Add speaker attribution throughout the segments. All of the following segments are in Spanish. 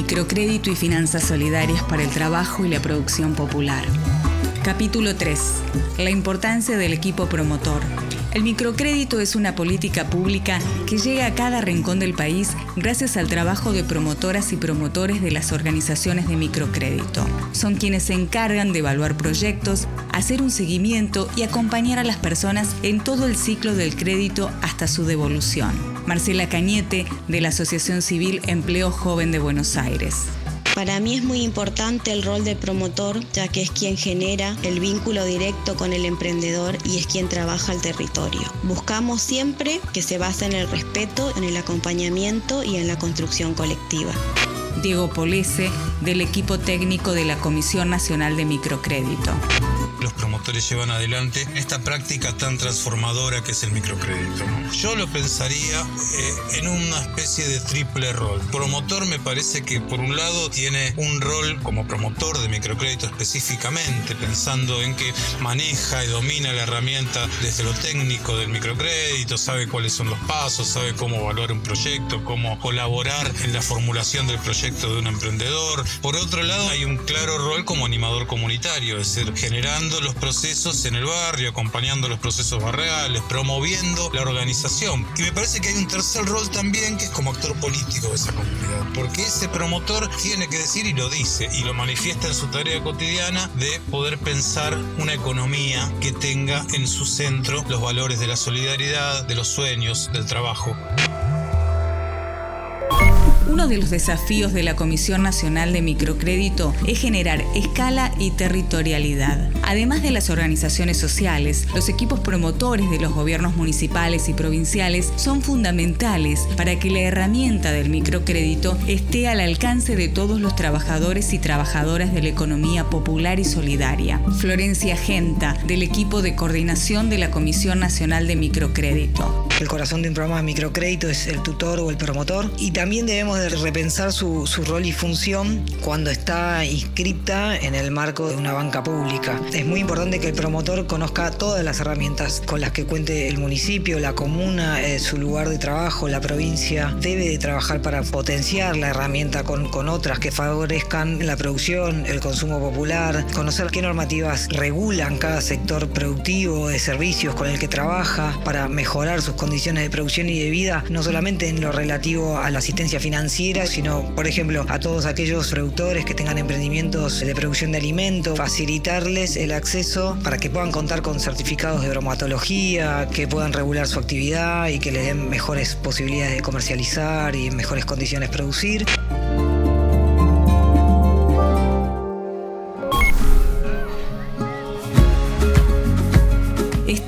Speaker 1: Microcrédito y finanzas solidarias para el trabajo y la producción popular. Capítulo 3. La importancia del equipo promotor. El microcrédito es una política pública que llega a cada rincón del país gracias al trabajo de promotoras y promotores de las organizaciones de microcrédito. Son quienes se encargan de evaluar proyectos, hacer un seguimiento y acompañar a las personas en todo el ciclo del crédito hasta su devolución. Marcela Cañete, de la Asociación Civil Empleo Joven de Buenos Aires.
Speaker 2: Para mí es muy importante el rol de promotor, ya que es quien genera el vínculo directo con el emprendedor y es quien trabaja el territorio. Buscamos siempre que se base en el respeto, en el acompañamiento y en la construcción colectiva.
Speaker 1: Diego Polese, del equipo técnico de la Comisión Nacional de Microcrédito
Speaker 3: promotores llevan adelante esta práctica tan transformadora que es el microcrédito. Yo lo pensaría eh, en una especie de triple rol. Promotor me parece que por un lado tiene un rol como promotor de microcrédito específicamente, pensando en que maneja y domina la herramienta desde lo técnico del microcrédito, sabe cuáles son los pasos, sabe cómo evaluar un proyecto, cómo colaborar en la formulación del proyecto de un emprendedor. Por otro lado, hay un claro rol como animador comunitario, es decir, generando los procesos en el barrio, acompañando los procesos barriales, promoviendo la organización. Y me parece que hay un tercer rol también que es como actor político de esa comunidad, porque ese promotor tiene que decir y lo dice y lo manifiesta en su tarea cotidiana de poder pensar una economía que tenga en su centro los valores de la solidaridad, de los sueños, del trabajo.
Speaker 1: Uno de los desafíos de la Comisión Nacional de Microcrédito es generar escala y territorialidad. Además de las organizaciones sociales, los equipos promotores de los gobiernos municipales y provinciales son fundamentales para que la herramienta del microcrédito esté al alcance de todos los trabajadores y trabajadoras de la economía popular y solidaria. Florencia Genta, del equipo de coordinación de la Comisión Nacional de Microcrédito.
Speaker 4: El corazón de un programa de microcrédito es el tutor o el promotor y también debemos de repensar su, rol y función cuando está inscripta en el marco de una banca pública. Es muy importante que el promotor conozca todas las herramientas con las que cuente el municipio, la comuna, eh, su lugar de trabajo, la provincia. Debe de trabajar para potenciar la herramienta con, con otras que favorezcan la producción, el consumo popular, conocer qué normativas regulan cada sector productivo de servicios con el que trabaja para mejorar sus condiciones de producción y de vida, no solamente en lo relativo a la asistencia financiera, sino, por ejemplo, a todos aquellos productores que tengan emprendimientos de producción de alimentos, facilitarles el acceso para que puedan contar con certificados de bromatología, que puedan regular su actividad y que les den mejores posibilidades de comercializar y mejores condiciones producir.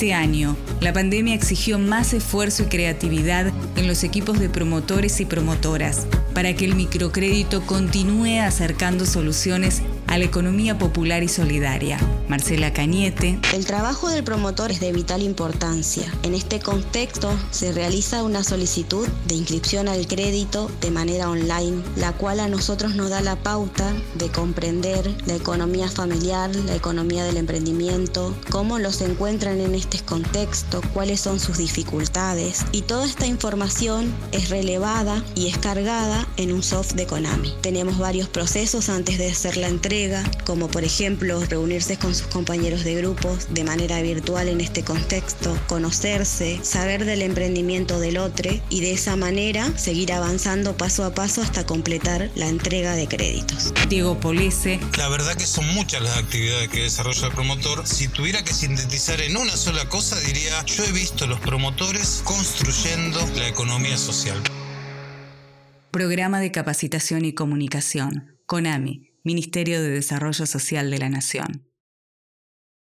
Speaker 1: Este año, la pandemia exigió más esfuerzo y creatividad en los equipos de promotores y promotoras para que el microcrédito continúe acercando soluciones a la economía popular y solidaria. Marcela Cañete.
Speaker 2: El trabajo del promotor es de vital importancia. En este contexto se realiza una solicitud de inscripción al crédito de manera online, la cual a nosotros nos da la pauta de comprender la economía familiar, la economía del emprendimiento, cómo los encuentran en este contexto, cuáles son sus dificultades y toda esta información es relevada y es cargada en un soft de Konami. Tenemos varios procesos antes de hacer la entrega como por ejemplo reunirse con sus compañeros de grupos de manera virtual en este contexto, conocerse, saber del emprendimiento del otro y de esa manera seguir avanzando paso a paso hasta completar la entrega de créditos.
Speaker 1: Diego Polese.
Speaker 3: La verdad que son muchas las actividades que desarrolla el promotor. Si tuviera que sintetizar en una sola cosa, diría, yo he visto los promotores construyendo la economía social.
Speaker 1: Programa de Capacitación y Comunicación, CONAMI Ministerio de Desarrollo Social de la Nación.